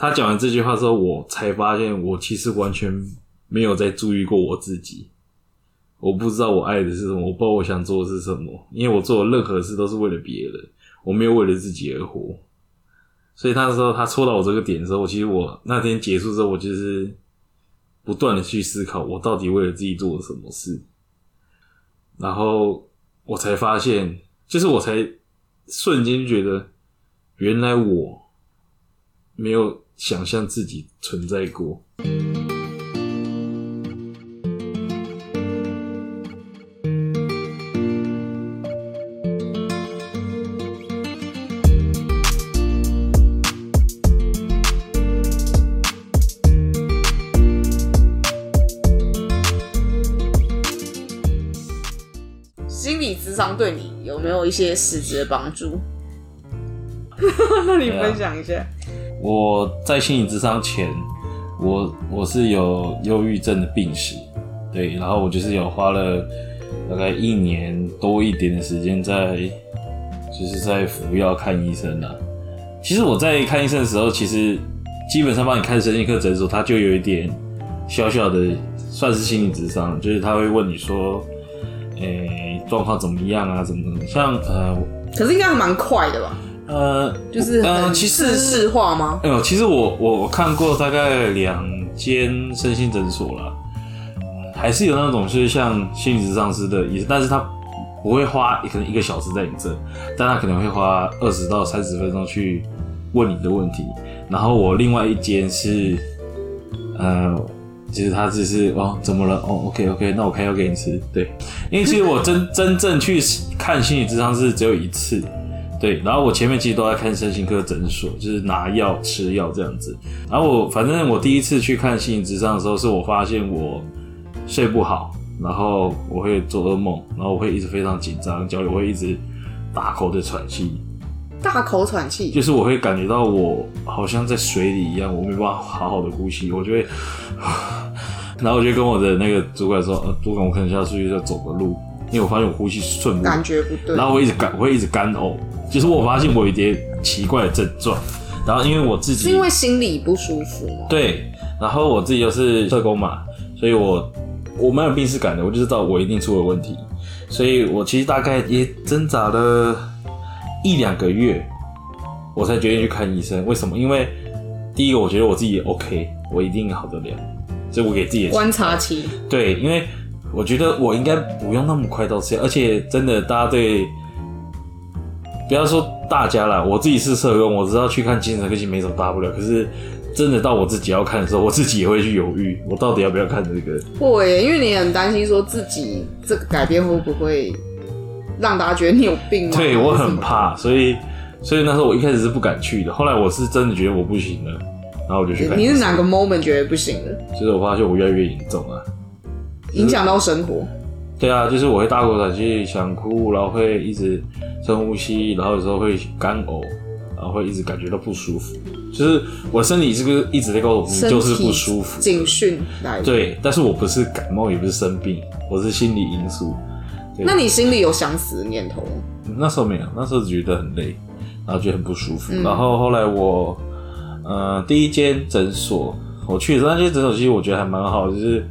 他讲完这句话之后，我才发现我其实完全没有在注意过我自己。我不知道我爱的是什么，我不知道我想做的是什么，因为我做的任何事都是为了别人，我没有为了自己而活。所以那时候他戳到我这个点的时候，其实我那天结束之后，我就是不断的去思考，我到底为了自己做了什么事。然后我才发现，就是我才瞬间觉得，原来我没有想象自己存在过。心理智商对你有没有一些实质的帮助？那你分享一下。我在心理智商前，我我是有忧郁症的病史，对，然后我就是有花了大概一年多一点的时间在，就是在服药看医生啊。其实我在看医生的时候，其实基本上帮你看神经科诊所，他就有一点小小的算是心理智商，就是他会问你说，诶、状况怎么样啊？怎么怎么像呃可是应该还蛮快的吧？呃，就是呃，其实世事化吗？哎呦，其实我我我看过大概两间身心诊所了，还是有那种就是像心理咨商师的意思，但是他不会花可能一个小时在你这，但他可能会花二十到三十分钟去问你的问题。然后我另外一间是，呃，其实他只是哦怎么了哦 OK OK，那我开药给你吃，对，因为其实我真 真正去看心理咨商是只有一次。对，然后我前面其实都在看身心科诊所，就是拿药吃药这样子。然后我反正我第一次去看心理咨商的时候，是我发现我睡不好，然后我会做噩梦，然后我会一直非常紧张，脚也会一直大口的喘气，大口喘气，就是我会感觉到我好像在水里一样，我没办法好好的呼吸，我就会，然后我就跟我的那个主管说，呃，主管我可能下出去再走个路，因为我发现我呼吸顺不，感觉不对。然后我一直干，我会一直干呕，就是我发现我有一点奇怪的症状，然后因为我自己是因为心里不舒服吗？对，然后我自己又是社工嘛，所以我我蛮有病耻感的，我就知道我一定出了问题，所以我其实大概也挣扎了一两个月，我才决定去看医生。为什么？因为第一个，我觉得我自己也 OK，我一定好得了，所以我给自己的观察期，对，因为我觉得我应该不用那么快到这样，而且真的，大家对，不要说大家啦，我自己是社工，我知道去看精神科其实没什么大不了。可是真的到我自己要看的时候，我自己也会去犹豫，我到底要不要看这个？会，因为你很担心说自己这个改变会不会让大家觉得你有病吗？对我很怕，所以所以那时候我一开始是不敢去的，后来我是真的觉得我不行了，然后我就去看。你是哪个？moment 觉得不行了，就是我发现我越来越严重啊。影响到生活？对啊，就是我会大口喘气、想哭，然后会一直深呼吸，然后有时候会干呕，然后会一直感觉到不舒服。就是我身体是不是一直在告诉我，你就是不舒服？警讯来的。对，但是我不是感冒，也不是生病，我是心理因素。那你心里有想死的念头吗？那时候没有，那时候只觉得很累，然后觉得很不舒服。嗯然后后来我，呃，第一间诊所我去的那间诊所，其实我觉得还蛮好的，就是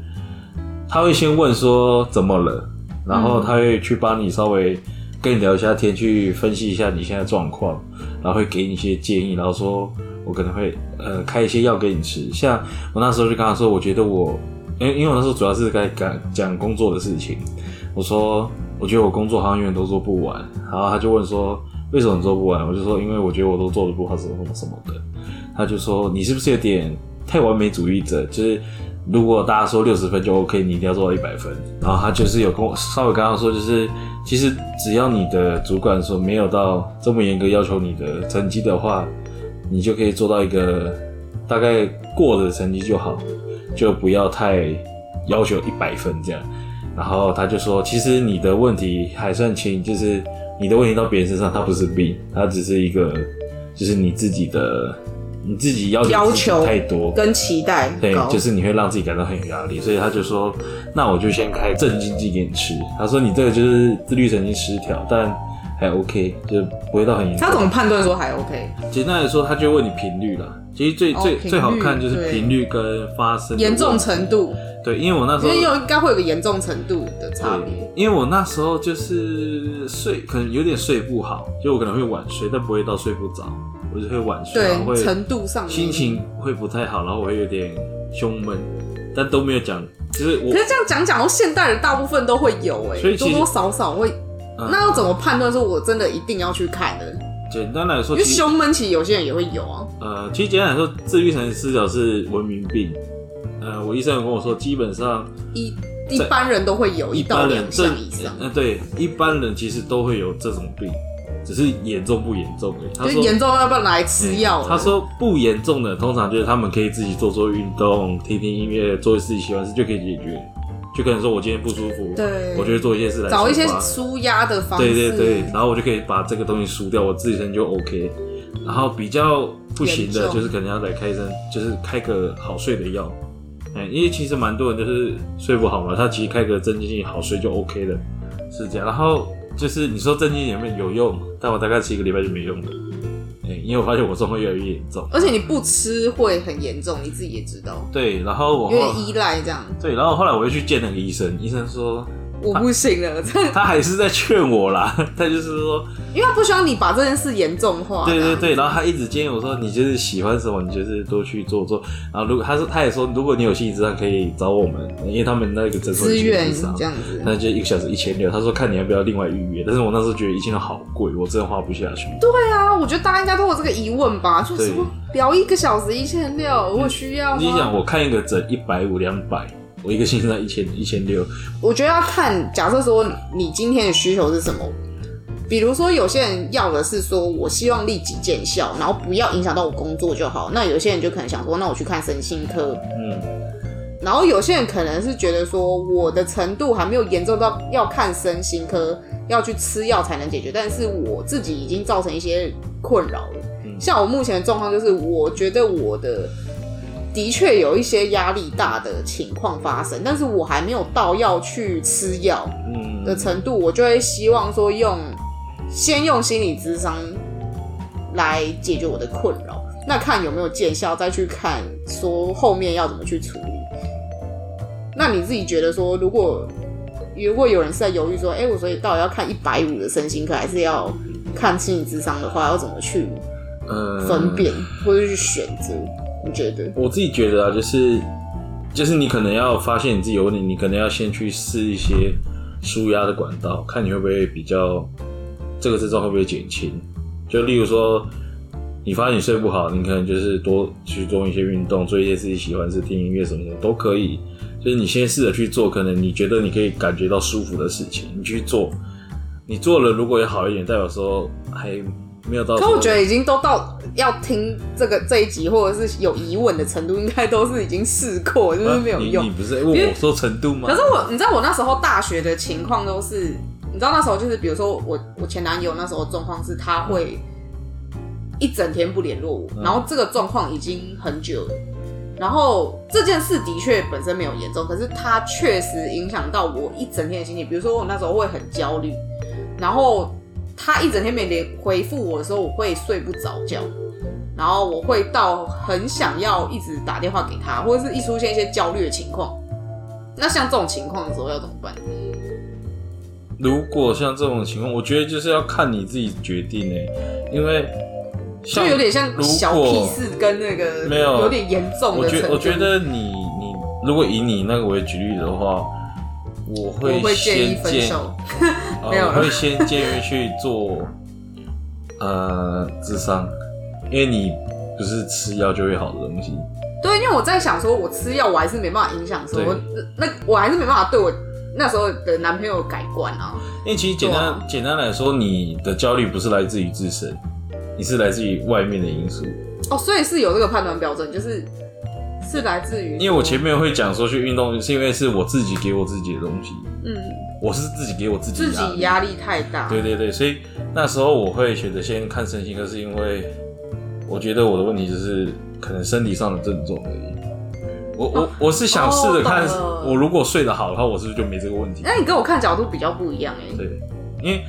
他会先问说怎么了，然后他会去帮你稍微跟你聊一下天，去分析一下你现在状况，然后会给你一些建议，然后说我可能会呃开一些药给你吃。像我那时候就跟他说，我觉得我，因因为我那时候主要是在讲讲工作的事情，我说我觉得我工作好像永远都做不完，然后他就问说为什么做不完？我就说因为我觉得我都做的不好，什么什么什么的。他就说你是不是有点太完美主义者？就是如果大家说六十分就 OK，你一定要做到一百分。然后他就是有跟我稍微刚刚说，就是其实只要你的主管说没有到这么严格要求你的成绩的话，你就可以做到一个大概过的成绩就好，就不要太要求一百分这样。然后他就说，其实你的问题还算轻，就是你的问题到别人身上，它不是病，它只是一个，就是你自己的，你自己要要求太多，跟期待对，，就是你会让自己感到很有压力，所以他就说，那我就先开镇静剂给你吃。他说你这个就是自律神经失调，但还 OK，就不会到很严重。他怎么判断说还 OK？简单来说，他就会问你频率啦。其实最最最好看就是对频率跟发生的严重程度，对，因为我那时候因应该会有个严重程度的差别。因为我那时候就是睡，可能有点睡不好，就我可能会晚睡，但不会到睡不着，我就会晚睡，然后对，会程度上心。情会不太好，然后我会有点胸闷，但都没有讲，就是我可是这样讲讲，现代人大部分都会有哎、所以多多少少会。嗯那要怎么判断说我真的一定要去看呢？简单来说，因为胸闷其实有些人也会有啊。呃，其实简单来说，自律神经失调是文明病。呃，我医生有跟我说，基本上一一般人都会有一一到两项以上，呃，对，一般人其实都会有这种病，只是严重不严重而已。他就说严重要不要拿来吃药了？他说不严重的，通常就是他们可以自己做做运动、听听音乐、做自己喜欢的事就可以解决。就可能说我今天不舒服，对我就会做一些事来找一些抒发舒压的方式。对对对，然后我就可以把这个东西输掉，我自身就 OK。然后比较不行的，严重就是可能要来开针，就是开个好睡的药。哎、因为其实蛮多人就是睡不好嘛，他其实开个镇静剂好睡就 OK 了，是这样。然后就是你说镇静剂有没有有用？但我大概吃一个礼拜就没用了。哎、因为我发现我状况越来越严重。而且你不吃会很严重，你自己也知道，对，然后我后有点依赖这样。对，然后后来我又去见那个医生，医生说我不行了，这他还是在劝我啦，他就是说因为他不希望你把这件事严重化。对对对，然后他一直建议我说，你就是喜欢什么，你就是多去做做。然后如果他说，他也说，如果你有心理咨商，可以找我们，因为他们那个诊所资源咨商这样子。那就一个小时一千六。他说看你要不要另外预约，但是我那时候觉得一千六好贵，我真的花不下去。对啊，我觉得大家应该都有这个疑问吧，就对是说聊一个小时一千六，我需要吗？你想，我看一个诊一百五两百，我一个星期才一千一千六，我觉得要看，假设说你今天的需求是什么，比如说有些人要的是说我希望立即见效，然后不要影响到我工作就好。那有些人就可能想说，那我去看身心科。嗯，然后有些人可能是觉得说我的程度还没有严重到要看身心科，要去吃药才能解决，但是我自己已经造成一些困扰了。像我目前的状况就是，我觉得我的的确有一些压力大的情况发生，但是我还没有到要去吃药嗯的程度，我就会希望说用先用心理咨商来解决我的困扰，那看有没有见效，再去看说后面要怎么去处理。那你自己觉得说，如果如果有人是在犹豫说，哎、我所以到底要看一百五的身心科，还是要看心理智商的话，要怎么去呃分辨、或者去选择？你觉得？我自己觉得啊，就是就是你可能要发现你自己有问题，你可能要先去试一些舒压的管道，看你会不会比较这个症状会不会减轻。就例如说，你发现你睡不好，你可能就是多去做一些运动，做一些自己喜欢的事，听音乐什么的都可以。就是你先试着去做，可能你觉得你可以感觉到舒服的事情，你去做。你做了，如果也好一点，代表说还没有到。可我觉得已经都到要听这个这一集，或者是有疑问的程度，应该都是已经试过，就是没有用。啊你你不是问我说程度吗？可是我，你知道我那时候大学的情况都是，你知道那时候就是，比如说我我前男友那时候状况是他会一整天不联络我，嗯然后这个状况已经很久了。然后这件事的确本身没有严重，可是它确实影响到我一整天的心情。比如说我那时候会很焦虑，然后他一整天没联回复我的时候，我会睡不着觉，然后我会到很想要一直打电话给他，或者是一出现一些焦虑的情况。那像这种情况的时候要怎么办？如果像这种情况，我觉得就是要看你自己决定诶，因为就有点像小屁果事跟那个没有有点严重我的程度。觉我觉得你你如果以你那个为举例的话，我会我会建议分手。呃没有我会先建议去做呃智商，因为你不是吃药就会好的东西。对，因为我在想说，我吃药我还是没办法影响说对，那我还是没办法对我那时候的男朋友改观啊。因为其实简单、简单来说，你的焦虑不是来自于自身，你是来自于外面的因素。哦，所以是有这个判断标准，就是是来自于，因为我前面会讲说去运动，是因为是我自己给我自己的东西，嗯我是自己给我自己自压力。己压力太大，对对对，所以那时候我会选择先看身心科，是因为我觉得我的问题就是可能身体上的症状而已。我我我是想试着看我如果睡得好的话，我是不是就没这个问题？那你跟我看角度比较不一样哎、对，因为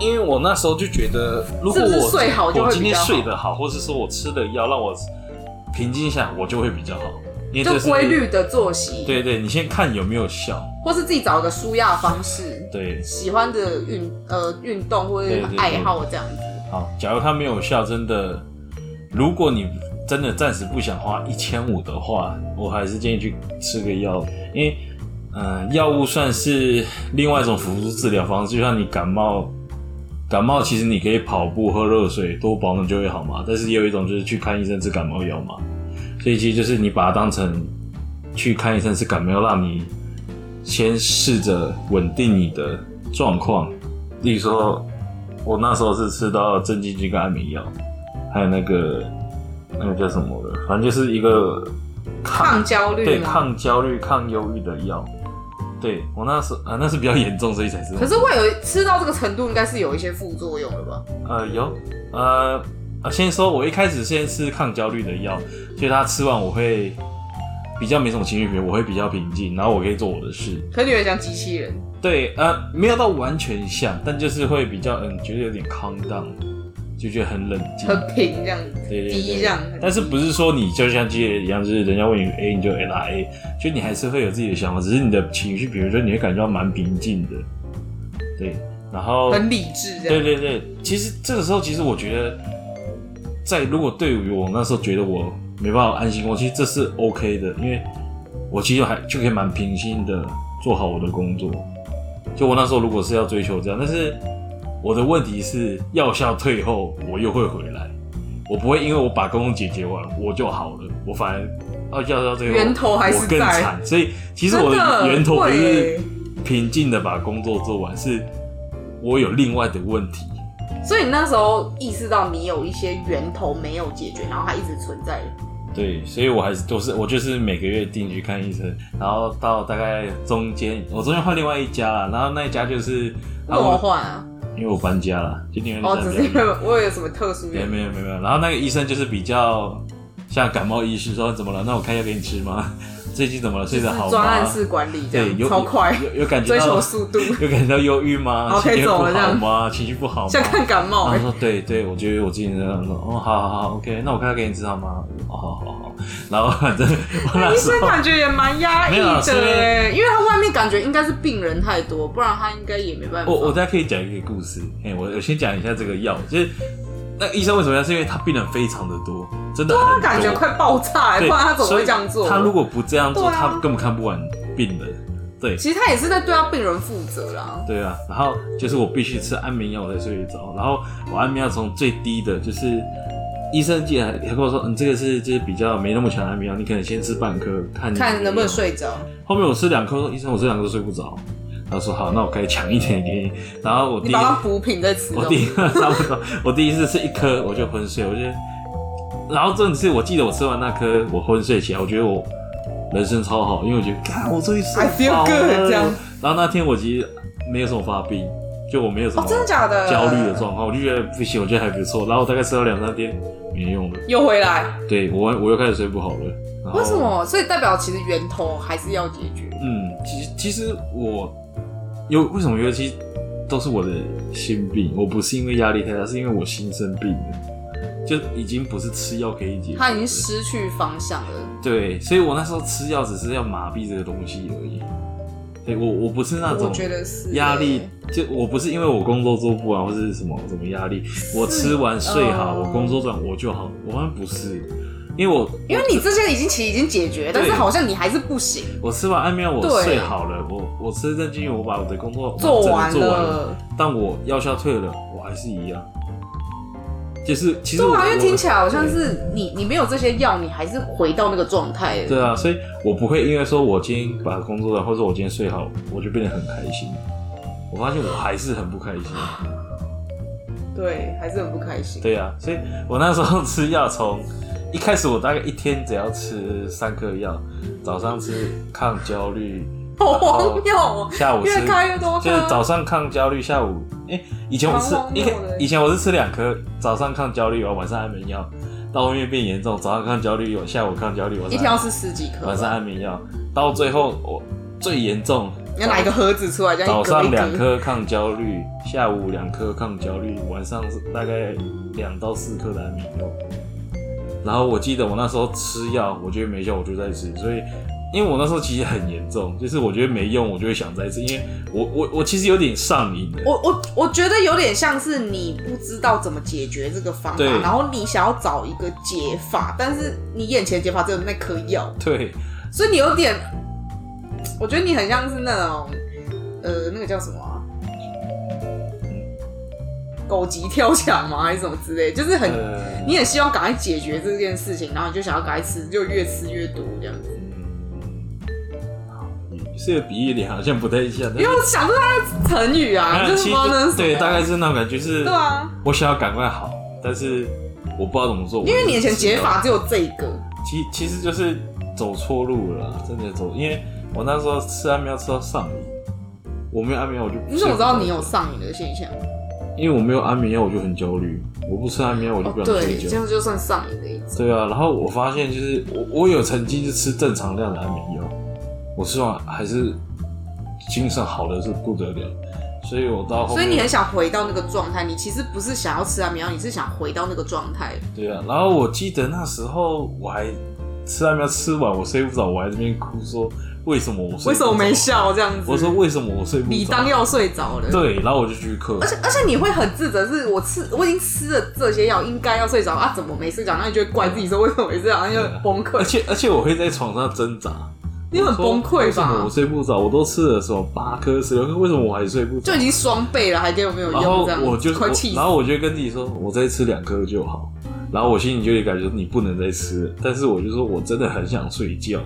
因为我那时候就觉得，如果我睡好我今天睡得好，或是说我吃的药让我平静下来，我就会比较好。因为这就是规律的作息，对对，你先看有没有效。或是自己找一个舒压方式，对，喜欢的运呃运动或者是对对对。爱好这样子。好，假如它没有效，真的，如果你真的暂时不想花一千五的话，我还是建议去吃个药，因为，嗯，药物算是另外一种辅助治疗方式，就像你感冒，感冒其实你可以跑步、喝热水、多保暖就会好嘛，但是也有一种就是去看医生吃感冒药嘛，所以其实就是你把它当成去看医生是感冒药，让你先试着稳定你的状况，例如说。我那时候是吃到镇静剂跟安眠药，还有那个那个叫什么的，反正就是一个抗焦虑对抗焦虑、抗忧郁的药。对我那时候啊，那是比较严重，所以才吃。可是会有吃到这个程度，应该是有一些副作用了吧？呃有呃啊，先说我一开始先吃抗焦虑的药，所以他吃完我会比较没什么情绪变，我会比较平静，然后我可以做我的事。可你有点像机器人，对，呃，没有到完全像，但就是会比较嗯，觉得有点 calm down，就觉得很冷静，很平这样子，对对对低这样。但是不是说你就像机器人一样，就是人家问你 A 你就 A 答 A，就你还是会有自己的想法，只是你的情绪，比如说你会感觉到蛮平静的，对，然后很理智这样。对对对，其实这个时候，其实我觉得，在如果对于我那时候觉得我没办法安心我，其实这是 OK 的，因为我其实还就可以蛮平心的做好我的工作。就我那时候如果是要追求这样，但是我的问题是药效退后，我又会回来，我不会因为我把工作解决完我就好了，我反而啊药效退后源头还是我更惨，所以其实我的的源头不会是平静的把工作做完，是我有另外的问题。所以你那时候意识到你有一些源头没有解决，然后它一直存在。对，所以我还是都是我就是每个月定去看医生，然后到大概中间，我中间换另外一家了，然后那一家就是，为什么换啊？因为我搬家了，就另外哦，一家只是因为我有什么特殊？没有没有没有，然后那个医生就是比较像感冒医师，说怎么了？那我开药给你吃吗？最近怎么了？睡得好吗？是专案式管理这对，样，有超快，有有感觉追求到速度，有感觉到忧郁吗？好可以情绪不走了吗？情绪不好吗？像看感冒欸。然后说对对，我觉得我最近这样说，哦，好好好，OK，那我开药给你知道吗？哦，好好好，然后反正医生感觉也蛮压抑的因为他外面感觉应该是病人太多，不然他应该也没办法。我我大家可以讲一个故事，哎，我我先讲一下这个药，就是那个医生为什么要？是因为他病人非常的多，真的很多，他感觉快爆炸对然他怎么会这样做？他如果不这样做，啊他根本看不完病人。对其实他也是在对他病人负责啦。对啊，然后就是我必须吃安眠药我才睡得着，然后我安眠药从最低的就是医生竟然还还跟我说，嗯，这个是就是比较没那么强的安眠药，你可能先吃半颗，看你看能不能睡着。后面我吃两颗，说医生我吃两颗都睡不着，他说好，那我可以抢一点给你。然后我第一你把它补品再吃哦。我第一 差不多，我第一次吃一颗我就昏睡，我觉得，然后这次我记得我吃完那颗我昏睡起来，我觉得我人生超好，因为我觉得，看我终于睡饱 good，了这样。然后那天我其实没有什么发病，就我没有什么哦，真的假的？焦虑的状况，我就觉得不行，我觉得还不错。然后我大概吃了两三天没用了，又回来？对我我又开始睡不好了。为什？么？所以代表其实源头还是要解决。嗯，其实其实我有为什么觉得其实都是我的心病，我不是因为压力太大，是因为我心生病了，就已经不是吃药可以解决的。他已经失去方向了。对，所以我那时候吃药只是要麻痹这个东西而已。对我我不是那我种觉得是压力欸，就我不是因为我工作做不完或是什么什么压力，我吃完睡好，嗯我工作做完我就好，我好像不是，因为我因为你这些已经其实已经解决，但是好像你还是不行，我吃完安眠药我睡好了，我我吃镇静，我把我的工作做完完整地做完了。但我药效退了，我还是一样。就是其实我对啊，因为听起来好像是你你没有这些药，你还是回到那个状态。对啊，所以我不会因为说我今天把工作了，或者我今天睡好，我就变得很开心。我发现我还是很不开心。对，还是很不开心。对啊，所以我那时候吃药，从一开始我大概一天只要吃三颗药，早上吃抗焦虑，好荒谬哦，下午吃越开越多。就是早上抗焦虑，下午哎、以前我吃一以前我是吃两颗，早上抗焦虑，晚上安眠药，到后面变严重，早上抗焦虑，下午抗焦虑，我一天要吃十几颗，晚上安眠药，到最后我最严重你要拿一个盒子出来，这样早上两颗抗焦虑，下午两颗抗焦虑，晚上大概两到四颗的安眠药。然后我记得我那时候吃药，我觉得没效，我就在吃。所以，因为我那时候其实很严重，就是我觉得没用，我就会想再吃。因为我我我其实有点上瘾的。我我我觉得有点像是你不知道怎么解决这个方法，然后你想要找一个解法，但是你眼前解法只有那颗药，对，所以你有点，我觉得你很像是那种，呃，那个叫什么啊、狗急跳墙吗？还是什么之类？就是很，呃，你很希望赶快解决这件事情，然后你就想要赶快吃，就越吃越多这样子。嗯，这个比喻你好像不太像，因为我想出它的成语啊，就是对，大概是那种感觉，就是对啊，我想要赶快好，但是我不知道怎么做。因为你以前解解法只有这个，其其实就是走错路了，真的走。因为我那时候吃安眠药吃到上瘾，我没有安眠药我就你怎么知道你有上瘾的现象？因为我没有安眠药我就很焦虑，我不吃安眠药我就哦不，想睡对，这觉。样就算上瘾的一种。对啊，然后我发现就是我我有曾经是吃正常量的安眠药，我吃完还是精神好的是不得了，所以我到后所以你很想回到那个状态，你其实不是想要吃安眠药，你是想回到那个状态。对啊，然后我记得那时候我还吃安眠药吃完我睡不着，我还在那边哭说为什么我睡为什么没？笑这样子？我说为什么我睡不着？你当要睡着了。对，然后我就去嗑，而且而且你会很自责，是我吃我已经吃了这些药，应该要睡着啊，怎么没睡着？那你就会怪自己说为什么没睡着，然后就崩溃。而且而且我会在床上挣扎，你很崩溃为什么我？睡不着？我都吃了什么八颗、十六颗，为什么我还睡不着就已？经双倍了，还给我没有然后用这样，我就然。后我就跟自己说，我再吃两颗就好。然后我心里就有感觉你不能再吃了，但是我就说我真的很想睡觉，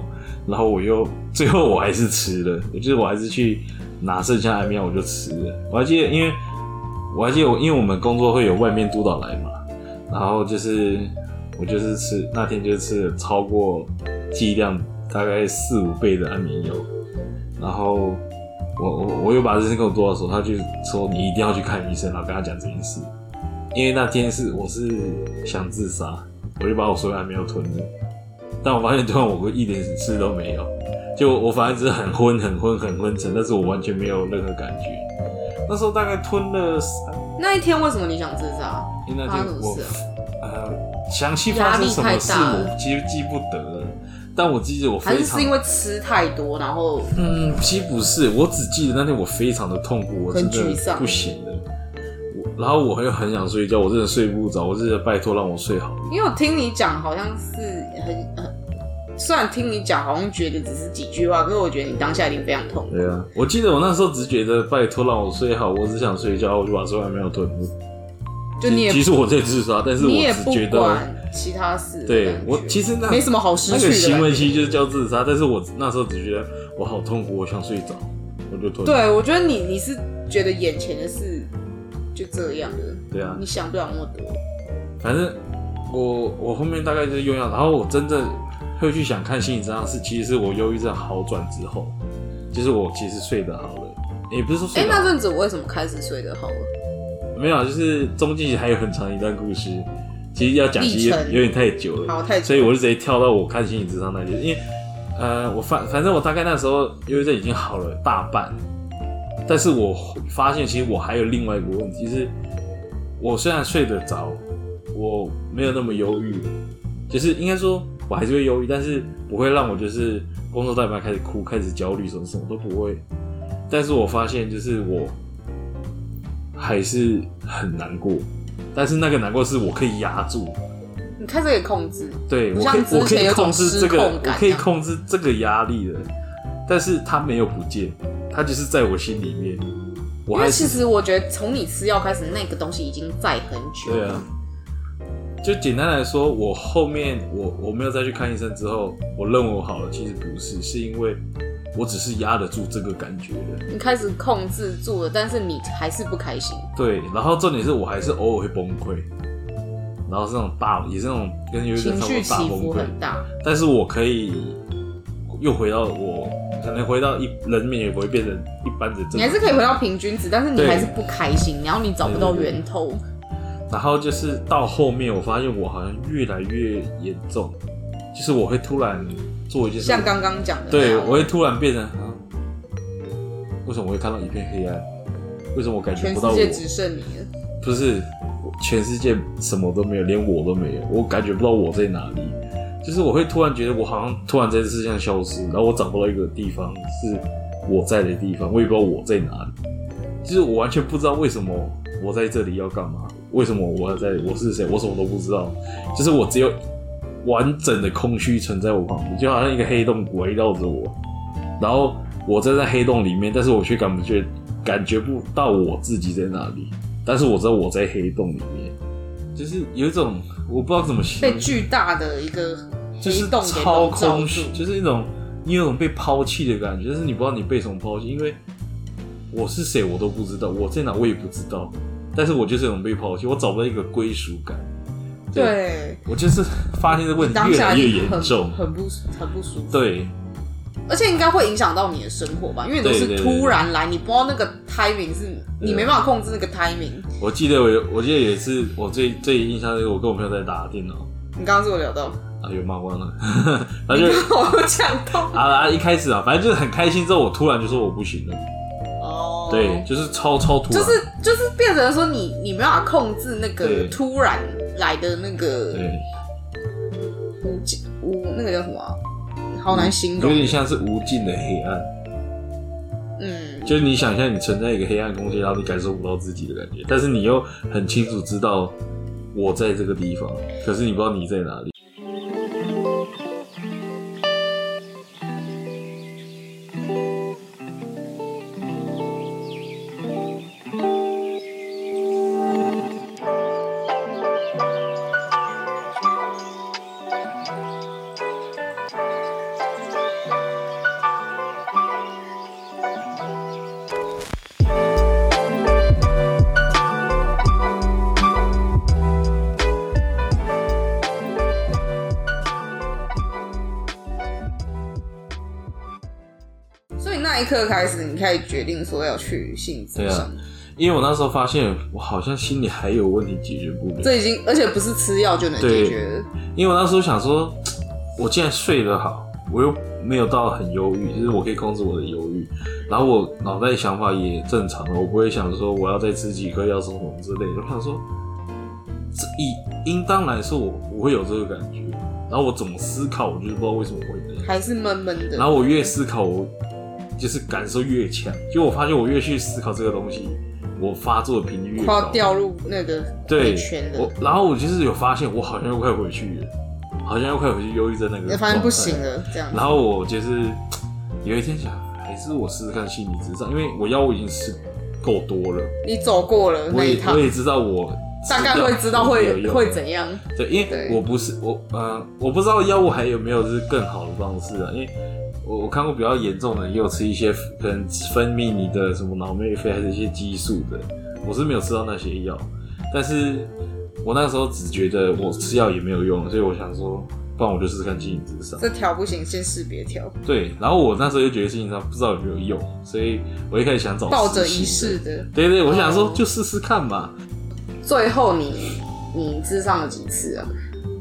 然后我又最后我还是吃了，就是我还是去拿剩下的安眠药我就吃了。我还记得，因为我还记得因为我们工作会有外面督导来嘛，然后就是我就是吃那天就吃了超过剂量大概四五倍的安眠药，然后我我我又把这事跟我督导说，他就说你一定要去看医生，然后跟他讲这件事。因为那天是我是想自杀，我就把我所有还没有吞了，但我发现吞完我一点事都没有，就我反正只是很昏很昏很昏沉，但是我完全没有任何感觉。那时候大概吞了三，那一天为什么你想自杀？因为那天我？呃详细发生什么事我其实记不得了，但我记得我还非常是是因为吃太多，然后嗯，其实不是，我只记得那天我非常的痛苦，我真很的不行了。我然后我又很想睡觉，我真的睡不着，我真的拜托让我睡好。因为我听你讲，好像是很很，虽然听你讲，好像觉得只是几句话，可是我觉得你当下一定非常痛苦。对啊，我记得我那时候只觉得拜托让我睡好，我只想睡觉，我就把所有没有吞了。就你也其实我在自杀，但是我也不只觉得，管其他事对我其实那没什么好失那个去的那个。行为其实就是叫自杀，但是我那时候只觉得我好痛苦，我想睡着，我就吞。对，我觉得你你是觉得眼前的事就这样的，对啊，你想不了那么多。反正我我后面大概就是用药，然后我真正会去想看心理治疗是，其实是我忧郁症好转之后，就是我其实睡得好了，也不是说哎、睡得好，那阵子我为什么开始睡得好了？没有，啊就是中间还有很长一段故事，其实要讲其实有点太久了，好，太久所以我就直接跳到我看心理智商那些，因为呃，我反反正我大概那时候忧郁症已经好了大半，但是我发现其实我还有另外一个问题，就是我虽然睡得着，我没有那么忧郁，就是应该说我还是会忧郁，但是不会让我就是工作到一半开始哭、开始焦虑什么什么都不会，但是我发现就是我还是很难过，但是那个难过是我可以压住。你开始可以控制，对我可以，我可以控制这个，我可以控制这个压力的，但是它没有不见，它就是在我心里面，我因为其是实我觉得从你吃药开始，那个东西已经在很久。对啊。就简单来说，我后面我我没有再去看医生之后，我认为我好了，其实不是，是因为我只是压得住这个感觉了。你开始控制住了，但是你还是不开心。对，然后重点是我还是偶尔会崩溃，然后是那种大，也是那种跟有点情差不多绪起。伏很大，但是我可以又回到我可能回到一人面也不会变成一般的，你还是可以回到平均值，但是你还是不开心，然后你找不到源头。然后就是到后面，我发现我好像越来越严重，就是我会突然做一件事，像刚刚讲的对，我会突然变成啊，为什么我会看到一片黑暗？为什么我感觉全不到我？世界只剩你了。不是，全世界什么都没有，连我都没有，我感觉不到我在哪里。就是我会突然觉得我好像突然在这世界上消失，然后我找不到一个地方是我在的地方，我也不知道我在哪里。就是我完全不知道为什么我在这里要干嘛，为什么我要在，我是谁，我什么都不知道。就是我只有完整的空虚存在我旁边，就好像一个黑洞围绕着我，然后我站在黑洞里面，但是我却感觉感觉不到我自己在哪里，但是我知道我在黑洞里面，就是有一种我不知道怎么形容被巨大的一个就是黑洞给超笼罩空虚，就是一种你有种被抛弃的感觉，就是你不知道你被什么抛弃，因为我是谁我都不知道，我在哪我也不知道，但是我就是有种被抛弃，我找不到一个归属感。对，我就是发现这问题当下越来越严重。很不很不舒服。对，而且应该会影响到你的生活吧，因为都是突然来，你不知道那个 timing 是你没办法控制那个 timing。我记得我有，我记得有一次我最最印象就是我跟我朋友在打电脑，你刚刚是我聊到，啊，有骂光了，反正就我有讲到。啊啊一开始啊，反正就是很开心，之后我突然就说我不行了，哦，对，，就是超超突然，就是就是变成说你你没办法控制那个突然来的那个对，无尽无那个叫什么啊、好难形容。有点像是无尽的黑暗。嗯，就是你想象你存在一个黑暗空间，然后你感受不到自己的感觉，但是你又很清楚知道我在这个地方，可是你不知道你在哪里。刻开始，你可以决定说要去性智对啊商，因为我那时候发现，我好像心里还有问题解决不了。这已经而且不是吃药就能解决的。因为我那时候想说，我既然睡得好，我又没有到很忧郁，就是我可以控制我的忧郁，然后我脑袋想法也正常了，我不会想说我要再吃几颗药什么什么之类的。我想说，这以应当来说，我不会有这个感觉。然后我怎么思考，我就是不知道为什么会这样。还是闷闷的。然后我越思考，我就是感受越强。就我发现，我越去思考这个东西，我发作的频率越快要高。掉入那个对圈了我，，然后我就是有发现，我好像又快回去了，好像又快回去忧郁症那个。也发现不行。了，这样子。然后我就是有一天想，还是我试试看心理智商，因为我药物已经吃够多了，你走过了我那一我，也知道我大概会知道有会用会怎样。对，因为对我不是我呃，我不知道药物还有没有就是更好的方式啊，因为我我看过比较严重的，也有吃一些可能分泌你的什么脑内啡还是一些激素的，我是没有吃到那些药，但是我那时候只觉得我吃药也没有用，所以我想说，不然我就试试看心理智商。这条不行，先试别条，对，然后我那时候就觉得心理智商不知道有没有用，所以我一开始想找抱着一试的。的。对对，我想说哦就试试看嘛。最后你你智商了几次啊？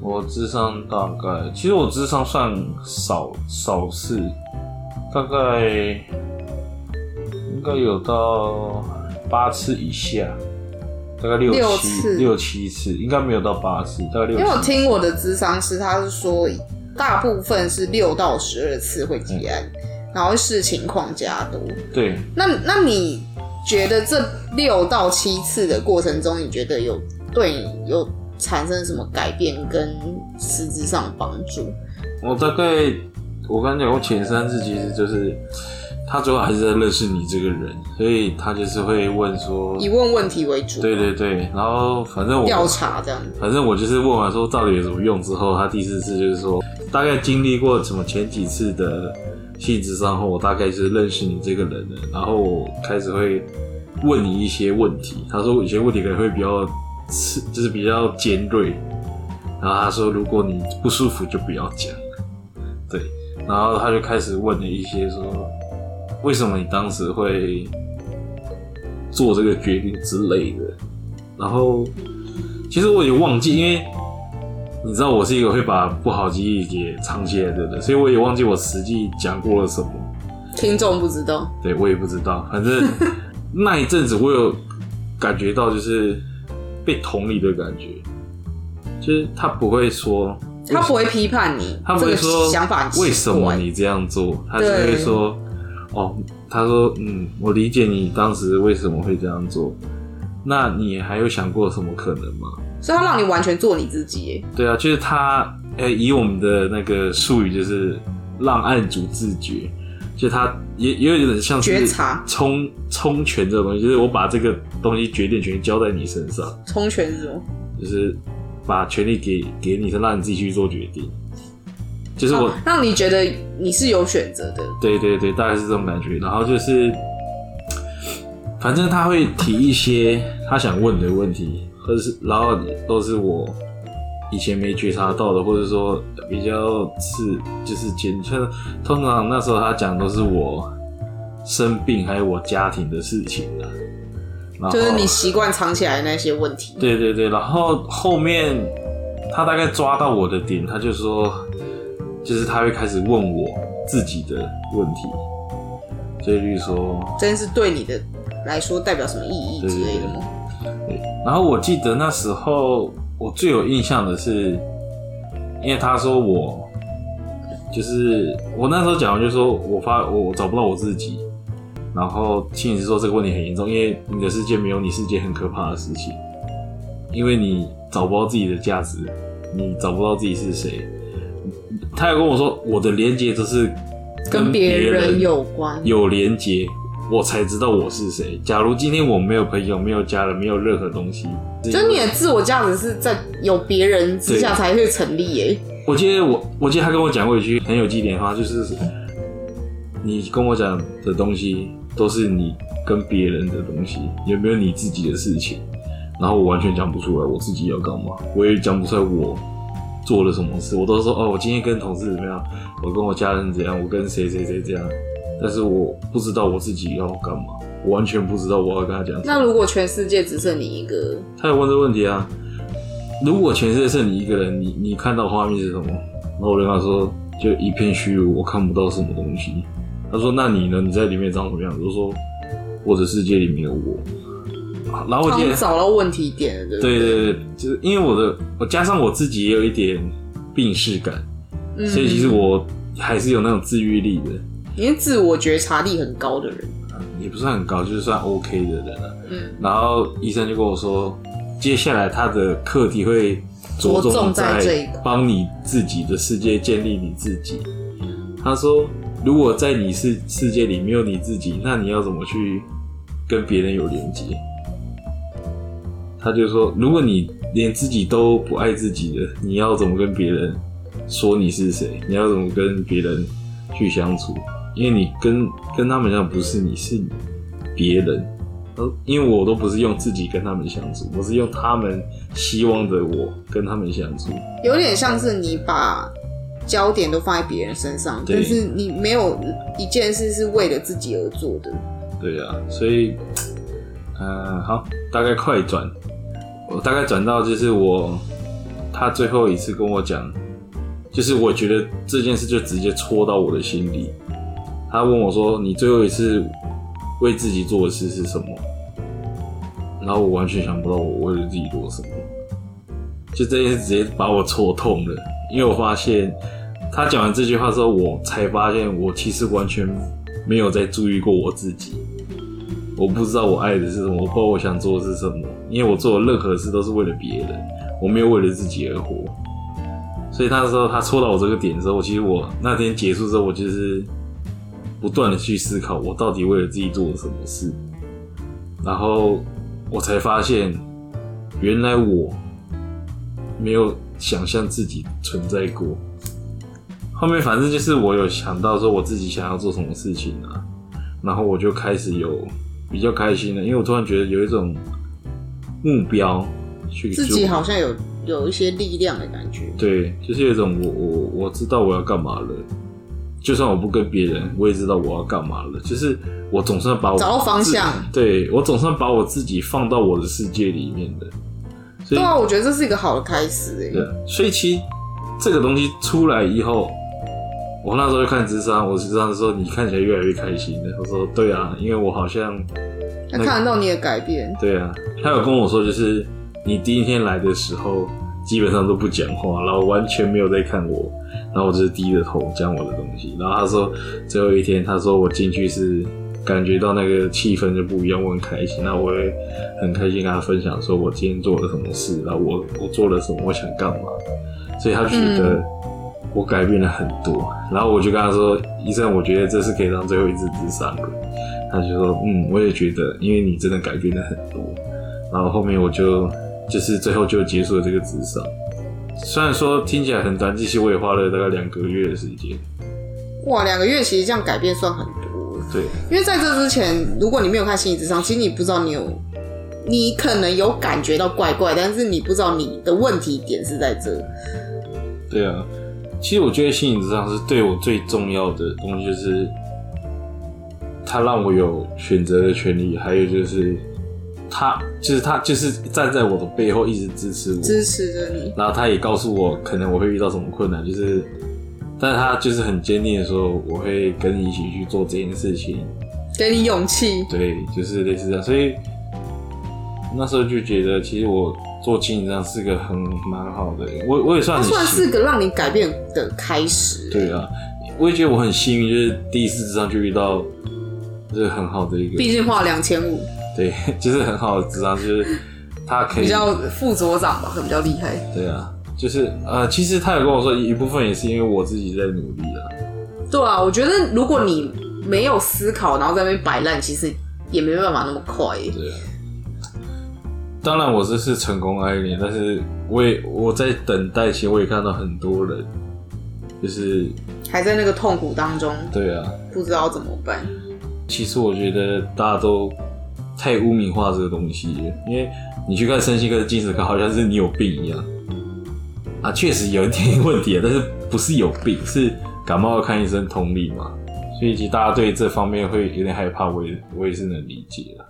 我智商大概，其实我智商算少少次，大概应该有到八次以下，大概六六六七次，应该没有到八次，大概六因为我。听我的智商师，他是说大部分是六到十二次会结案，然后视情况加多。对，那那你觉得这六到七次的过程中，你觉得有对你有产生什么改变跟实质上帮助？我大概我刚才讲过前三次，其实就是他主要还是在认识你这个人，所以他就是会问说，以问问题为主，对对对，然后反正我调查这样子。反正我就是问完说到底有什么用之后，他第四次就是说，大概经历过什么前几次的性质上后，我大概是认识你这个人了，然后我开始会问你一些问题。他说有些问题可能会比较刺，就是比较尖锐。然后他说，如果你不舒服就不要讲。对，然后他就开始问了一些说，为什么你当时会做这个决定之类的。然后其实我也忘记，因为你知道我是一个会把不好记忆给藏起来的人，所以我也忘记我实际讲过了什么。听众不知道，对我也不知道，反正 那一阵子我有感觉到就是被同理的感觉，就是他不会说，他不会批判你，他不会说想法为什么你这样做，他只会说哦，他说嗯，我理解你当时为什么会这样做，那你还有想过什么可能吗？所以他让你完全做你自己。对啊，就是他，呃、以我们的那个术语，就是让案主自觉，就他也也有点像是觉察冲冲拳这种东西，就是我把这个东西决定权交在你身上，充权是什么？就是把权利给给你，是让你自己去做决定。就是我，哦让你觉得你是有选择的。对对对，大概是这种感觉。然后就是，反正他会提一些他想问的问题，或者是然后都是我以前没觉察到的，或者说比较是就是简像通常那时候他讲都是我生病还有我家庭的事情啊。就是你习惯藏起来的那些问题。对对对，然后后面他大概抓到我的点，他就说，就是他会开始问我自己的问题，所以例如说，这件事对你的来说代表什么意义之类的吗？对，然后我记得那时候我最有印象的是，因为他说我，就是我那时候讲完就说我发我我找不到我自己，然后心理师说这个问题很严重，因为你的世界没有你世界很可怕的事情，因为你找不到自己的价值，你找不到自己是谁。他有跟我说，我的连接都是跟别别人有关。有连接，我才知道我是谁。假如今天我没有朋友、没有家人、没有任何东西，就是你的自我价值是在有别人之下才会成立耶。我记得我，我记得他跟我讲过一句很有记点的话，就是你跟我讲的东西都是你跟别人的东西，有没有你自己的事情？然后我完全讲不出来我自己要干嘛，我也讲不出来我做了什么事。我都说哦，我今天跟同事怎么样，我跟我家人怎样，我跟谁谁谁这样，但是我不知道我自己要干嘛，我完全不知道我要跟他讲。那如果全世界只剩你一个，他有问这个问题啊，如果全世界剩你一个人，你你看到画面是什么？然后我就跟他说，就一片虚无，我看不到什么东西。他说：“那你呢？你在里面长什么样子？”我说：“我的世界里面有我。”然后我今天，找到问题点了，对不对对对，就是因为我的，我加上我自己也有一点病逝感，嗯所以其实我还是有那种自愈力的，你是自我觉察力很高的人，也不算很高，就是算 OK 的人了、嗯，然后医生就跟我说，接下来他的课题会着着重重在帮你自己的世界建立你自己。他说，如果在你世世界里没有你自己，那你要怎么去跟别人有连接？他就说，如果你连自己都不爱自己的，你要怎么跟别人说你是谁？你要怎么跟别人去相处？因为你跟跟他们讲不是你是别人，呃，因为我都不是用自己跟他们相处，我是用他们希望的我跟他们相处。有点像是你把焦点都放在别人身上，但是你没有一件事是为了自己而做的。对啊，所以，呃、好，大概快转，我大概转到就是我他最后一次跟我讲，就是我觉得这件事就直接戳到我的心里。他问我说：“你最后一次为自己做的事是什么？”然后我完全想不到我为了自己做什么，就这件事直接把我戳痛了。因为我发现他讲完这句话之后，我才发现我其实完全没有在注意过我自己。我不知道我爱的是什么，我不知道我想做的是什么，因为我做的任何事都是为了别人，我没有为了自己而活。所以那时候他戳到我这个点之后，其实我那天结束之后，我就是不断的去思考，我到底为了自己做了什么事，然后我才发现，原来我没有想象自己存在过。后面反正就是我有想到说我自己想要做什么事情啊，然后我就开始有比较开心了，因为我突然觉得有一种目标去自己好像有有一些力量的感觉。对，就是有一种我我我知道我要干嘛了，就算我不跟别人，我也知道我要干嘛了。就是我总算把我找到方向对我总算把我自己放到我的世界里面的。对啊，我觉得这是一个好的开始哎。对，所以其实这个东西出来以后，我那时候就看智商，我智商说你看起来越来越开心了。我说对啊，因为我好像他看得到你的改变。对啊，他有跟我说，就是你第一天来的时候基本上都不讲话，然后完全没有在看我，然后我就是低着头讲我的东西。然后他说最后一天，他说我进去是感觉到那个气氛就不一样，我很开心。那我也很开心跟他分享说我今天做了什么事，然后我我做了什么，我想干嘛。所以他觉得我改变了很多。然后我就跟他说，医生，我觉得这是可以当最后一次智商了。他就说，嗯，我也觉得，因为你真的改变了很多。然后后面我就就是最后就结束了这个智商。虽然说听起来很短，其实我也花了大概两个月的时间。哇，两个月其实这样改变算很多。对，因为在这之前，如果你没有看心理智商，其实你不知道你有，你可能有感觉到怪怪，但是你不知道你的问题点是在这。对啊，其实我觉得心理智商是对我最重要的东西，就是它让我有选择的权利，还有就是他就是他就是站在我的背后一直支持我，支持着你。然后他也告诉我可能我会遇到什么困难，就是，但是他就是很坚定的说我会跟你一起去做这件事情，给你勇气。对，就是类似这样，所以那时候就觉得其实我做经营上是个很蛮好的，我我也算算是个让你改变的开始。对啊，我也觉得我很幸运，就是第一次之上就遇到，就是很好的一个，毕竟花两千五，对，就是很好的智商，就是他可以比较副所长吧，可能比较厉害。对啊，就是呃，其实他有跟我说，一部分也是因为我自己在努力啊。对啊，我觉得如果你没有思考，然后在那边摆烂，其实也没办法那么快。对啊，当然我这是成功案例，但是我也我在等待期，我也看到很多人，就是还在那个痛苦当中，对啊，不知道怎么办。其实我觉得大家都太污名化这个东西，因为你去看身心科、精神科，好像是你有病一样。啊，确实有一点问题啊，但是不是有病，是感冒要看医生通力嘛。所以其实大家对这方面会有点害怕，我也我也是能理解的。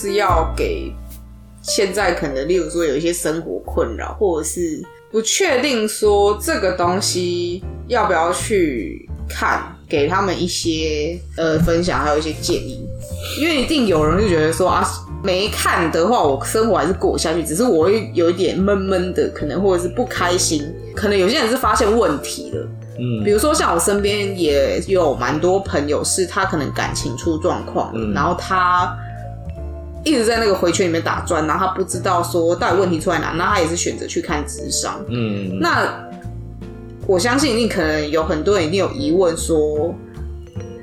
们是要给现在可能，例如说有一些生活困扰，或者是不确定说这个东西要不要去看，给他们一些呃分享，还有一些建议？因为一定有人就觉得说啊，没看的话，我生活还是过下去，只是我会有一点闷闷的，可能或者是不开心，可能有些人是发现问题了。嗯比如说像我身边也有蛮多朋友，是他可能感情出状况，嗯然后他一直在那个回圈里面打转，然后他不知道说到底问题出在哪，那他也是选择去看智商。嗯，那我相信一定可能有很多人一定有疑问说，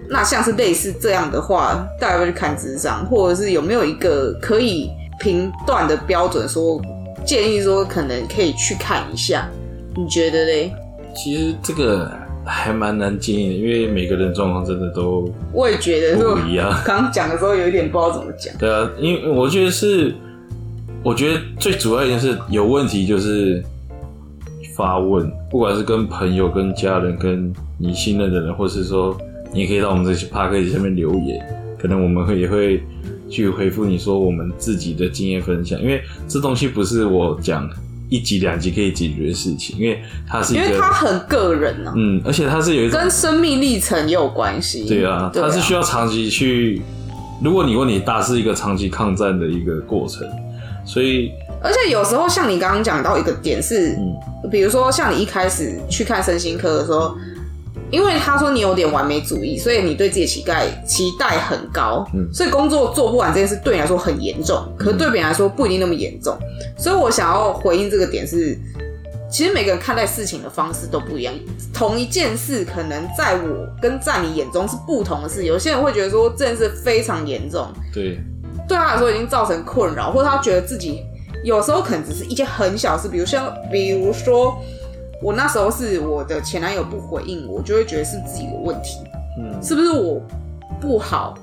那像是类似这样的话，大家要不要去看智商，或者是有没有一个可以评断的标准说，建议说可能可以去看一下？你觉得嘞？其实这个还蛮难经营的，因为每个人状况真的都我也觉得，不一样。刚刚讲的时候有一点不知道怎么讲。对啊，因为我觉得是，我觉得最主要一件事有问题就是发问，不管是跟朋友、跟家人、跟你信任的人，或是说你也可以到我们这些 p a r 下面留言，可能我们会也会去回复你说我们自己的经验分享，因为这东西不是我讲一集两集可以解决的事情，因为它是一因为个它很个人呢、啊，嗯，而且它是有一种跟生命历程也有关系。对啊，它是需要长期去。如果你问你大是一个长期抗战的一个过程，所以而且有时候像你刚刚讲到一个点是，嗯比如说像你一开始去看身心科的时候，因为他说你有点完美主义，所以你对自己的期待期待很高，嗯所以工作做不完这件事对你来说很严重，可是对别人来说不一定那么严重。所以我想要回应这个点是，其实每个人看待事情的方式都不一样。同一件事，可能在我跟在你眼中是不同的事。有些人会觉得说这件事非常严重，对，对他来说已经造成困扰，或者他觉得自己有时候可能只是一件很小的事，比如像比如说我那时候是我的前男友不回应我，我就会觉得是自己的问题，嗯是不是我不好，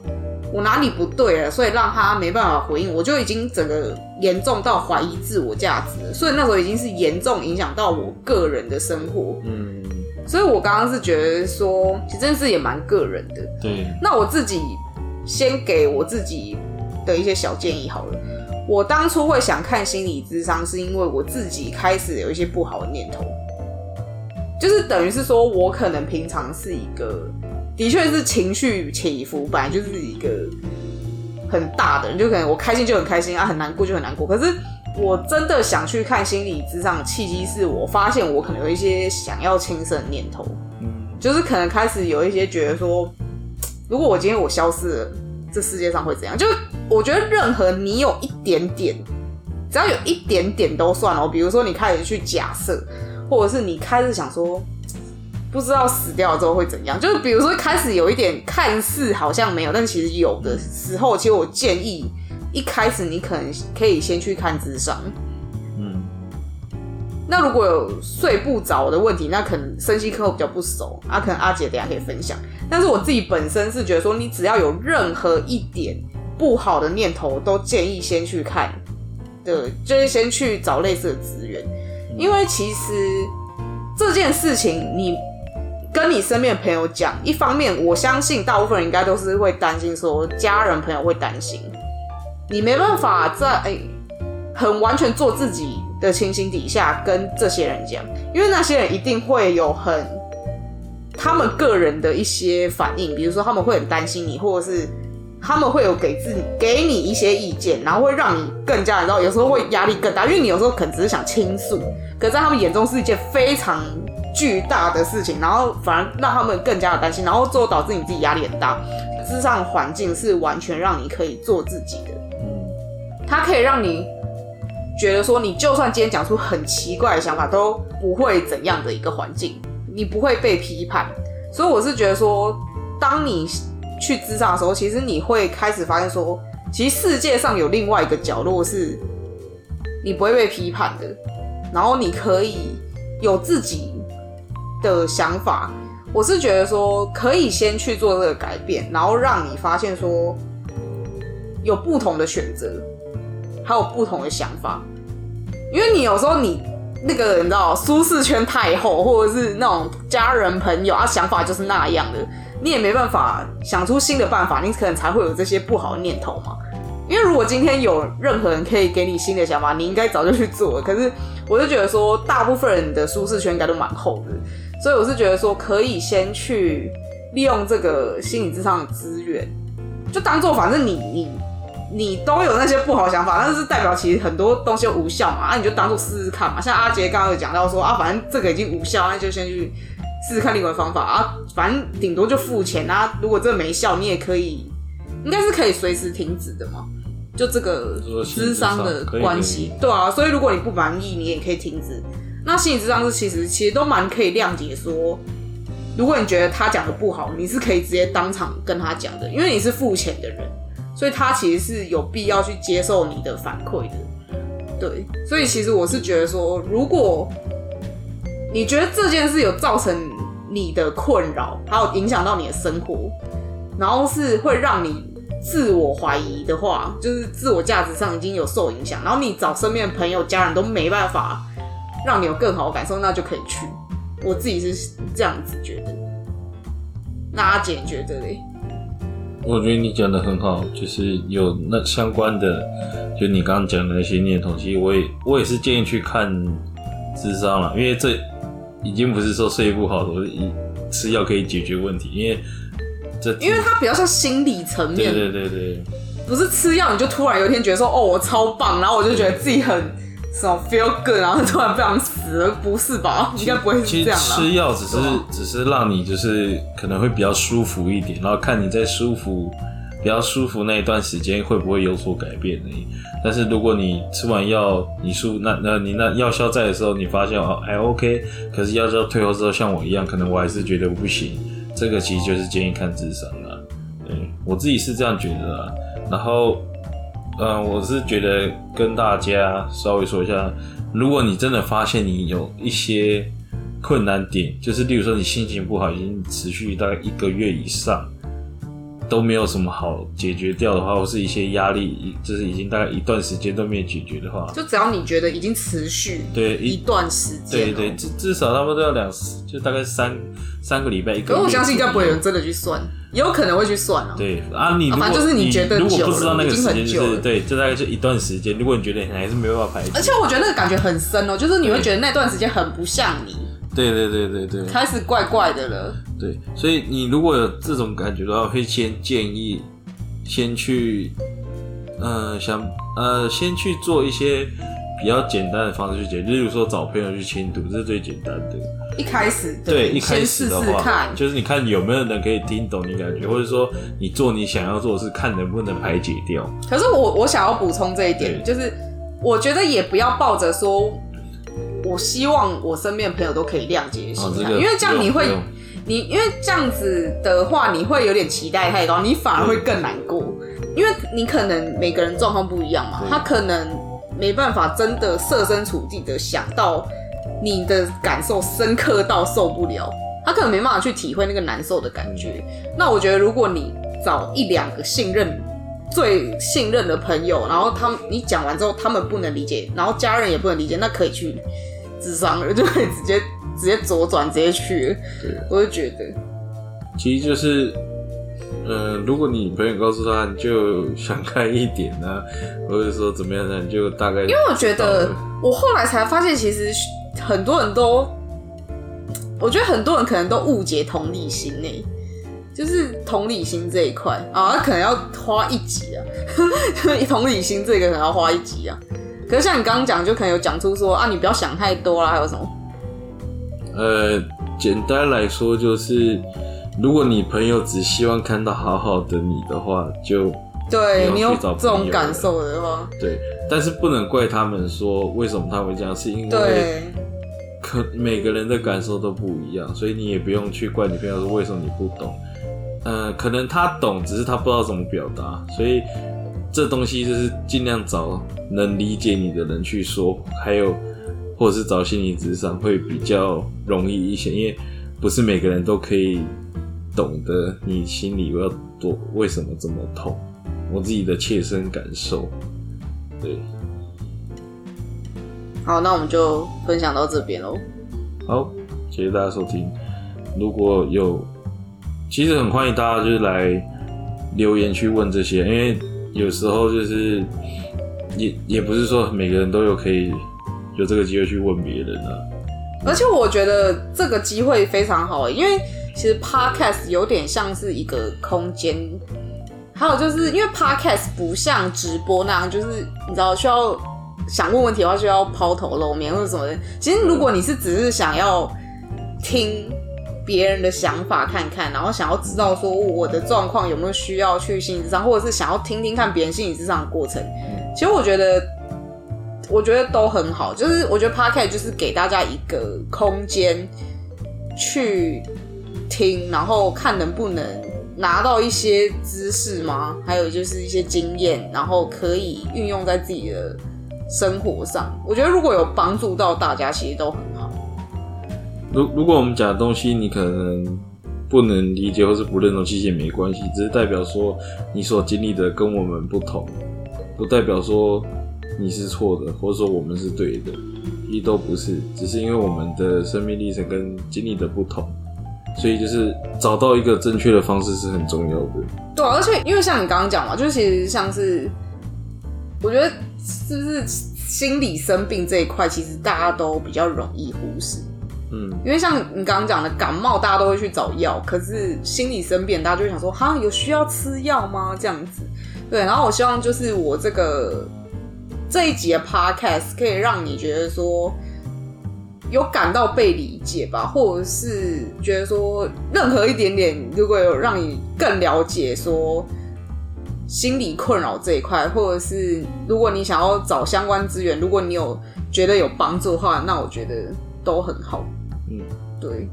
我哪里不对了，所以让他没办法回应，我就已经整个严重到怀疑自我价值了，所以那时候已经是严重影响到我个人的生活。嗯，所以我刚刚是觉得说，其实这件事也蛮个人的。对，那我自己先给我自己的一些小建议好了。我当初会想看心理智商，是因为我自己开始有一些不好的念头，就是等于是说我可能平常是一个，的确是情绪起伏，本来就是一个很大的人，就可能我开心就很开心啊，很难过就很难过。可是我真的想去看心理智商契机，是我发现我可能有一些想要轻生的念头，嗯，就是可能开始有一些觉得说，如果我今天我消失了，这世界上会怎样？就是我觉得任何你有一点点，只要有一点点都算哦。比如说你开始去假设，或者是你开始想说，不知道死掉了之后会怎样。就是比如说开始有一点看似好像没有，但其实有的时候，其实我建议一开始你可能可以先去看智商。嗯，那如果有睡不着的问题，那可能身心科比较不熟，啊，可能阿姐等下可以分享。但是我自己本身是觉得说，你只要有任何一点不好的念头，都建议先去看对，就是先去找类似的资源，因为其实这件事情你跟你身边的朋友讲，一方面我相信大部分人应该都是会担心说，家人朋友会担心，你没办法在、很完全做自己的情形底下跟这些人讲，因为那些人一定会有很他们个人的一些反应，比如说他们会很担心你，或者是他们会有给自己给你一些意见，然后会让你更加你知道，有时候会压力更大，因为你有时候可能只是想倾诉，可在他们眼中是一件非常巨大的事情，然后反而让他们更加的担心，然后最后导致你自己压力很大。智上环境是完全让你可以做自己的，嗯它可以让你觉得说，你就算今天讲出很奇怪的想法，都不会怎样的一个环境，你不会被批判。所以我是觉得说，当你去智商的时候，其实你会开始发现说，其实世界上有另外一个角落是你不会被批判的，然后你可以有自己的想法。我是觉得说，可以先去做这个改变，然后让你发现说，有不同的选择，还有不同的想法。因为你有时候你那个你知道舒适圈太厚，或者是那种家人朋友啊想法就是那样的，你也没办法想出新的办法，你可能才会有这些不好的念头嘛。因为如果今天有任何人可以给你新的想法，你应该早就去做了。可是我就觉得说，大部分人的舒适圈应该都蛮厚的，所以我是觉得说，可以先去利用这个心理智商的资源，就当做反正你你你都有那些不好的想法，但是代表其实很多东西无效嘛，啊，你就当做试试看嘛。像阿杰刚刚有讲到说啊，反正这个已经无效，那就先去试试看另外的方法啊，反正顶多就付钱啊。如果这没效，你也可以，应该是可以随时停止的嘛。就这个智商的关系，对啊，所以如果你不满意，你也可以停止。那心理智商是其实其实都蛮可以谅解说，如果你觉得他讲的不好，你是可以直接当场跟他讲的，因为你是付钱的人，所以他其实是有必要去接受你的反馈的。对，所以其实我是觉得说，如果你觉得这件事有造成你的困扰，还有影响到你的生活，然后是会让你自我怀疑的话，就是自我价值上已经有受影响，然后你找身边的朋友、家人都没办法让你有更好的感受，那就可以去。我自己是这样子觉得。那阿姐觉得嘞？我觉得你讲的很好，就是有那相关的，就你刚刚讲的那些念头，其实我也我也是建议去看智商了，因为这已经不是说睡不好，我一吃药可以解决问题，因为这因为它比较像心理层面，对对对对，不是吃药你就突然有一天觉得说哦我超棒，然后我就觉得自己很什么 feel good，然后突然不想死了，不是吧？应该不会是这样啦。吃药只是只是让你就是可能会比较舒服一点，然后看你在舒服比较舒服那一段时间会不会有所改变呢。但是如果你吃完药，你舒那那你那药效在的时候，你发现哦还 OK，可是药效退后之后，像我一样，可能我还是觉得不行。这个其实就是建议看智商啦。对我自己是这样觉得啦。然后，嗯、我是觉得跟大家稍微说一下，如果你真的发现你有一些困难点，就是例如说你心情不好，已经持续大概一个月以上，都没有什么好解决掉的话，或是一些压力，就是已经大概一段时间都没有解决的话，就只要你觉得已经持续对一一段时间哦，对对，至至少他们都要两，就大概三三个礼拜一个月。我相信应该不会有人真的去算，也有可能会去算哦。对啊，你如果、反正就是你觉得如果不知道那个时间，就是对，就大概就一段时间。如果你觉得你还是没办法排解，而且我觉得那个感觉很深哦，就是你会觉得那段时间很不像你，对对对对对开始怪怪的了。对，所以你如果有这种感觉的话，会先建议先去，呃，想呃，先去做一些比较简单的方式去解决，例如说找朋友去倾读，这是最简单的。一开始对，一开先试始的话，试看，就是你看有没有人可以听懂你感觉，或者说你做你想要做的事，看能不能排解掉。可是我我想要补充这一点，就是我觉得也不要抱着说，我希望我身边的朋友都可以谅解的心因为这样你会你因为这样子的话，你会有点期待太高，你反而会更难过，因为你可能每个人状况不一样嘛，他可能没办法真的设身处地的想到你的感受深刻到受不了，他可能没办法去体会那个难受的感觉。那我觉得，如果你找一两个信任、最信任的朋友，然后他们你讲完之后，他们不能理解，然后家人也不能理解，那可以去智商了，就可以直接直接左转，直接去了。对，我就觉得，其实就是，呃，如果你朋友告诉他，你就想开一点啊，或者说怎么样呢，你就大概因为我觉得我后来才发现，其实很多人都，我觉得很多人可能都误解同理心呢、就是同理心这一块啊，可能要花一集啊，同理心这个可能要花一集啊。可是像你刚刚讲，就可能有讲出说啊，你不要想太多啦，还有什么？呃，简单来说就是，如果你朋友只希望看到好好的你的话，就对你有这种感受的话，对，但是不能怪他们说为什么他会这样，是因为可每个人的感受都不一样，所以你也不用去怪你朋友说为什么你不懂。呃，可能他懂，只是他不知道怎么表达，所以这东西就是尽量找能理解你的人去说，还有或者是找心理咨商会比较容易一些，因为不是每个人都可以懂得你心里要多为什么这么痛，我自己的切身感受，对。好，那我们就分享到这边喽。好，谢谢大家收听。如果有，其实很欢迎大家就是来留言去问这些，因为有时候就是也也不是说每个人都有可以有这个机会去问别人啊。而且我觉得这个机会非常好，因为其实 podcast 有点像是一个空间，还有就是因为 podcast 不像直播那样，就是你知道需要想问问题的话需要抛头露面或者什么的。其实如果你是只是想要听别人的想法看看，然后想要知道说我的状况有没有需要去心理咨商，或者是想要听听看别人心理咨商的过程，其实我觉得我觉得都很好，就是我觉得 podcast 就是给大家一个空间去听，然后看能不能拿到一些知识吗？还有就是一些经验，然后可以运用在自己的生活上。我觉得如果有帮助到大家，其实都很好。如如果我们讲的东西你可能不能理解或是不认同，其实也没关系，只是代表说你所经历的跟我们不同，不代表说你是错的，或者说我们是对的，一都不是，只是因为我们的生命历程跟经历的不同，所以就是找到一个正确的方式是很重要的。对啊、而且因为像你刚刚讲嘛，就是其实像是，我觉得是不是心理生病这一块，其实大家都比较容易忽视。嗯，因为像你刚刚讲的感冒，大家都会去找药，可是心理生病，大家就会想说，哈，有需要吃药吗？这样子，对。然后我希望就是我这个这一集的 podcast 可以让你觉得说有感到被理解吧，或者是觉得说任何一点点，如果有让你更了解说心理困扰这一块，或者是如果你想要找相关资源，如果你有觉得有帮助的话，那我觉得都很好。嗯，对，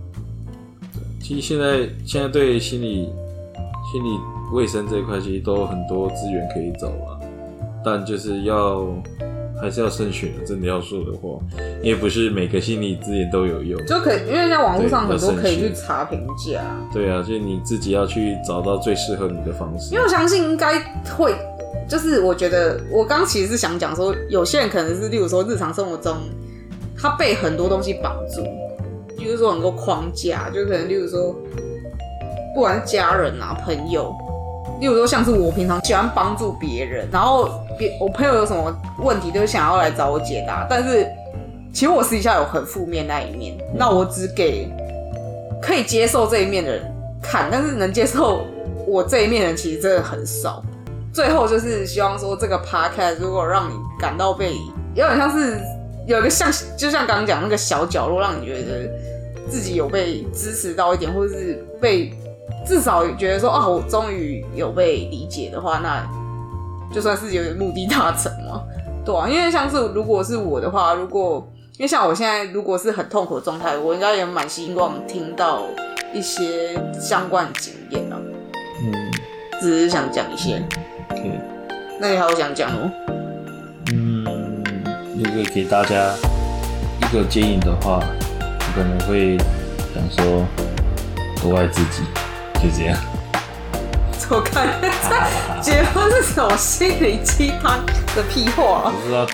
其实现在现在对心理心理卫生这一块，其实都有很多资源可以找啊，但就是要还是要慎选的。真的要说的话，因为不是每个心理资源都有用。就可以，因为像网络上很多可以去查评价，对啊，就是你自己要去找到最适合你的方式因为。我相信应该会，就是我觉得我刚其实是想讲说，有些人可能是例如说日常生活中他被很多东西绑住，比如说很多框架，就可能例如说不管是家人啊朋友。例如说，像是我平常喜欢帮助别人，然后别我朋友有什么问题，都想要来找我解答。但是其实我私底下有很负面那一面，那我只给可以接受这一面的人看，但是能接受我这一面的人其实真的很少。最后就是希望说，这个 podcast 如果让你感到被，有点像是有一个像，就像刚刚讲那个小角落，让你觉得自己有被支持到一点，或者是被至少觉得说，哦，我终于有被理解的话，那就算是有点目的达成嘛，对啊，因为像是如果是我的话，如果因为像我现在如果是很痛苦的状态，我应该也蛮希望听到一些相关的经验啊，嗯只是想讲一些。，OK，那你还有想讲哦？嗯，如果给大家一个建议的话，我可能会想说多爱自己，就这样。我看这节目是什么心灵鸡汤的屁话、啊？不知道，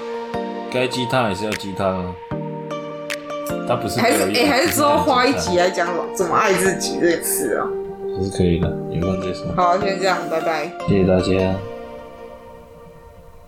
该鸡汤还是要鸡汤啊。他不是还是哎、还是之后花一集来讲怎么爱自己这个词啊？还是可以的，有空再说。好，先这样，拜拜。谢谢大家。